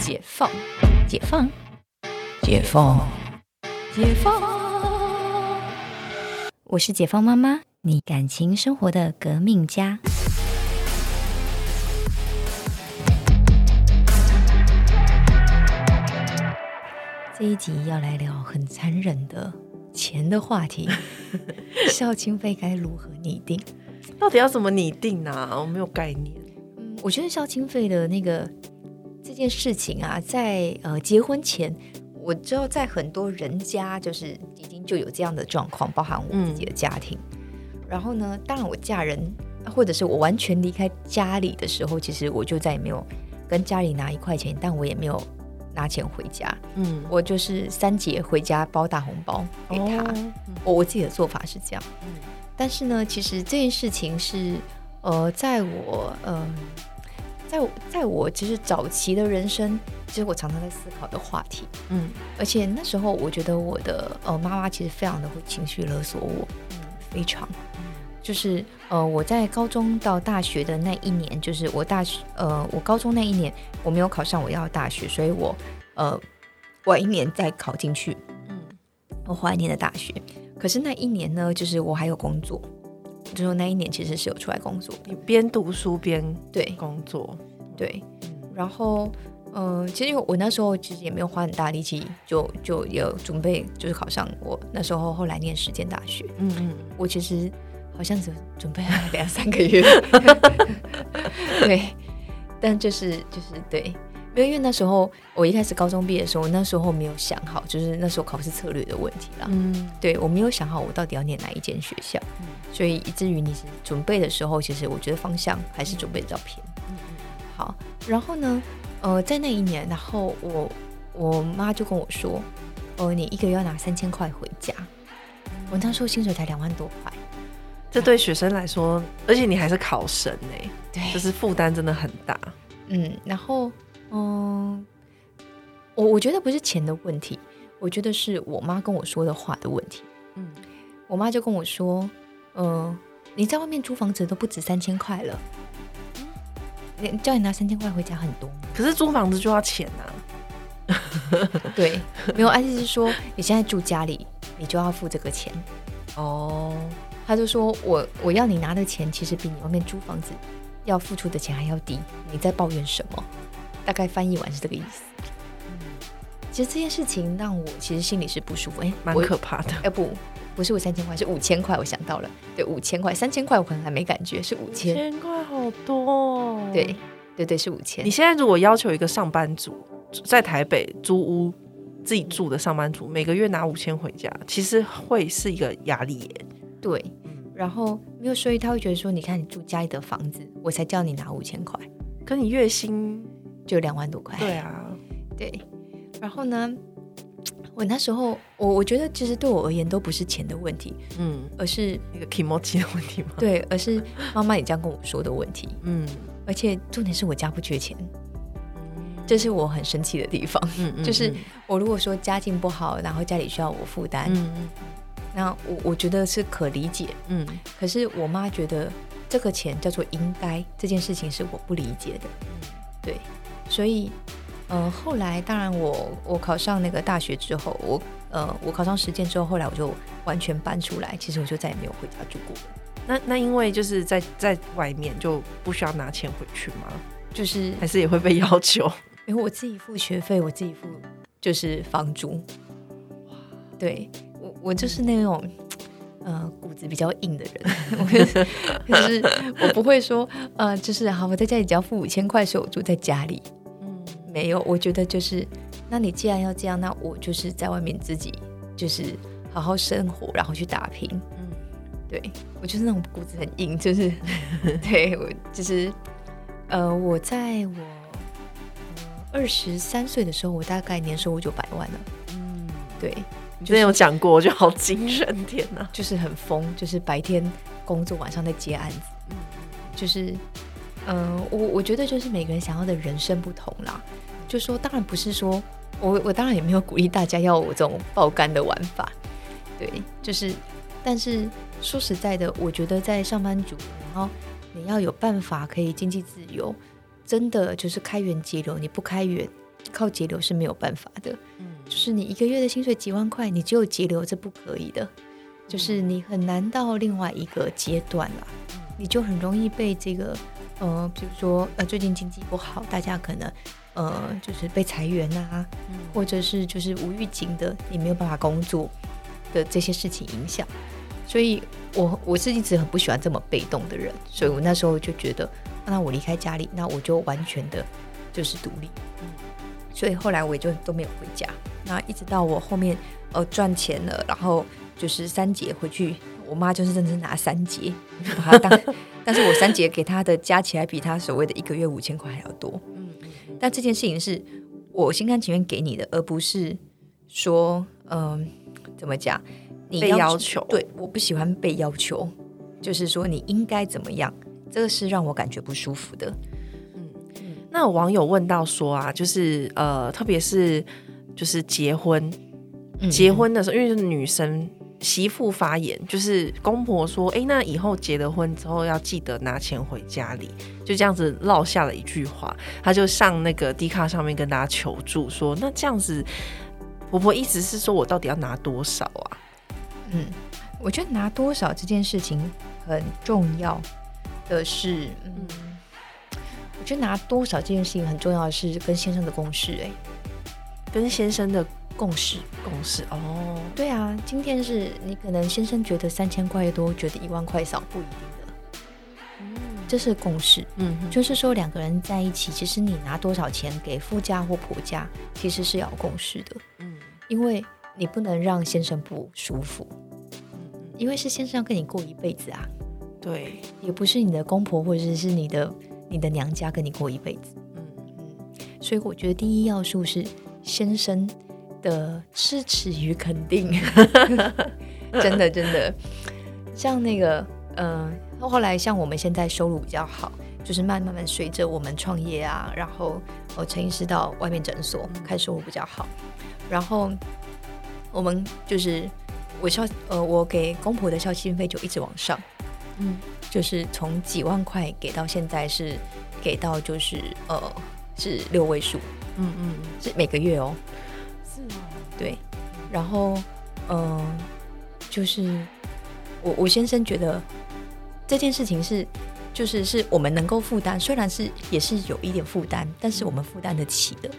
解放，解放，解放，解放。我是解放妈妈，你感情生活的革命家。这一集要来聊很残忍的钱的话题，孝亲费该如何拟定？到底要怎么拟定呢？我没有概念。嗯，我觉得孝亲费的那个这件事情啊，在呃结婚前，我知道在很多人家就是已经就有这样的状况，包含我自己的家庭。然后呢，当然我嫁人或者是我完全离开家里的时候，其实我就再也没有跟家里拿一块钱，但我也没有拿钱回家。嗯，我就是三节回家包大红包给他。我我自己的做法是这样。嗯，但是呢，其实这件事情是呃，在我呃，在在我其实早期的人生，其实我常常在思考的话题。嗯，而且那时候我觉得我的呃妈妈其实非常的会情绪勒索我。嗯，非常。就是呃，我在高中到大学的那一年，就是我大学呃，我高中那一年我没有考上我要的大学，所以我呃晚一年再考进去，嗯，我后来念的大学。可是那一年呢，就是我还有工作，就是那一年其实是有出来工作，你边读书边对。工作，对，然后嗯，其实我那时候其实也没有花很大力气，就就有准备就是考上我那时候后来念实践大学，嗯嗯，我其实。好像只准备了两三个月，对，但就是就是对，因为因为那时候我一开始高中毕业的时候，那时候没有想好，就是那时候考试策略的问题啦。嗯，对我没有想好我到底要念哪一间学校，所以以至于你准备的时候，其实我觉得方向还是准备比较偏。嗯嗯。好，然后呢，呃，在那一年，然后我我妈就跟我说，哦，你一个月要拿三千块回家。我那时候薪水才两万多块。这对学生来说，而且你还是考生呢，对，就是负担真的很大。嗯，然后，嗯，我我觉得不是钱的问题，我觉得是我妈跟我说的话的问题。嗯，我妈就跟我说，嗯，你在外面租房子都不止三千块了，你叫你拿三千块回家很多，可是租房子就要钱呐。对，没有，意思是说你现在住家里，你就要付这个钱。哦。他就说：“我我要你拿的钱，其实比你外面租房子要付出的钱还要低。你在抱怨什么？大概翻译完是这个意思。嗯，其实这件事情让我其实心里是不舒服，哎，蛮可怕的。哎，不，不是我三千块，是五千块。我想到了，对，五千块，三千块我可能还没感觉，是五千。千块好多。对，对对，是五千。你现在如果要求一个上班族在台北租屋自己住的上班族，每个月拿五千回家，其实会是一个压力耶。对。然后没有所以，他会觉得说：“你看你住家里的房子，我才叫你拿五千块，可你月薪就两万多块。”对啊，对。然后呢，我那时候我我觉得其实对我而言都不是钱的问题，嗯，而是那个 emoji 的问题吗？对，而是妈妈你这样跟我说的问题，嗯。而且重点是我家不缺钱，这是我很生气的地方。嗯 嗯，就是我如果说家境不好，然后家里需要我负担，嗯嗯。那我我觉得是可理解，嗯，可是我妈觉得这个钱叫做应该，这件事情是我不理解的，对，所以，呃，后来当然我我考上那个大学之后，我呃我考上实践之后，后来我就完全搬出来，其实我就再也没有回家住过。那那因为就是在在外面就不需要拿钱回去吗？就是还是也会被要求？因为我自己付学费，我自己付就是房租，哇，对。我我就是那种，呃，骨子比较硬的人，我 可是我不会说，呃，就是好，我在家里只要付五千块，所以我住在家里。嗯，没有，我觉得就是，那你既然要这样，那我就是在外面自己就是好好生活，然后去打拼。嗯，对我就是那种骨子很硬，就是 对我就是，呃，我在我二十三岁的时候，我大概年收入就百万了。嗯，对。你之前有讲过，我觉得好精神，天哪！就是很疯，就是白天工作，晚上在接案子。嗯，就是，嗯，我我觉得就是每个人想要的人生不同啦。就说当然不是说我我当然也没有鼓励大家要我这种爆肝的玩法。对，就是，但是说实在的，我觉得在上班族，然后你要有办法可以经济自由，真的就是开源节流，你不开源，靠节流是没有办法的。嗯，就是你一个月的薪水几万块，你只有节流，这不可以的。就是你很难到另外一个阶段了，你就很容易被这个呃，比如说呃，最近经济不好，大家可能呃，就是被裁员啊，或者是就是无预警的，你没有办法工作的这些事情影响。所以，我我是一直很不喜欢这么被动的人，所以我那时候就觉得，那我离开家里，那我就完全的就是独立。所以后来我也就都没有回家。那一直到我后面呃赚钱了，然后就是三姐回去，我妈就是真正拿三节把它当，但是我三节给她的加起来比她所谓的一个月五千块还要多。嗯但这件事情是我心甘情愿给你的，而不是说嗯怎么讲，你被要求。对，我不喜欢被要求，就是说你应该怎么样，这个是让我感觉不舒服的。嗯那网友问到说啊，就是呃，特别是就是结婚，结婚的时候，因为是女生媳妇发言，就是公婆说，哎，那以后结了婚之后要记得拿钱回家里，就这样子落下了一句话，他就上那个 D 卡上面跟大家求助说，那这样子，婆婆意思是说我到底要拿多少啊？嗯，我觉得拿多少这件事情很重要的是，嗯。我觉得拿多少这件事情很重要的是跟先生的共识，哎，跟先生的共识，共识哦，对啊，今天是你可能先生觉得三千块多，觉得一万块少，不一定的，嗯，这是共识，嗯，就是说两个人在一起，其实你拿多少钱给夫家或婆家，其实是要共识的，嗯，因为你不能让先生不舒服，嗯，因为是先生要跟你过一辈子啊，对，也不是你的公婆或者是你的。你的娘家跟你过一辈子，嗯嗯，所以我觉得第一要素是先生的支持与肯定，真的真的，像那个，嗯，后来像我们现在收入比较好，就是慢慢慢随着我们创业啊，然后我陈医师到外面诊所开收入比较好，然后我们就是我孝呃我给公婆的孝心费就一直往上，嗯。就是从几万块给到现在是给到就是呃是六位数，嗯嗯，是每个月哦，是吗？对，然后嗯，就是我我先生觉得这件事情是就是是我们能够负担，虽然是也是有一点负担，但是我们负担得起的，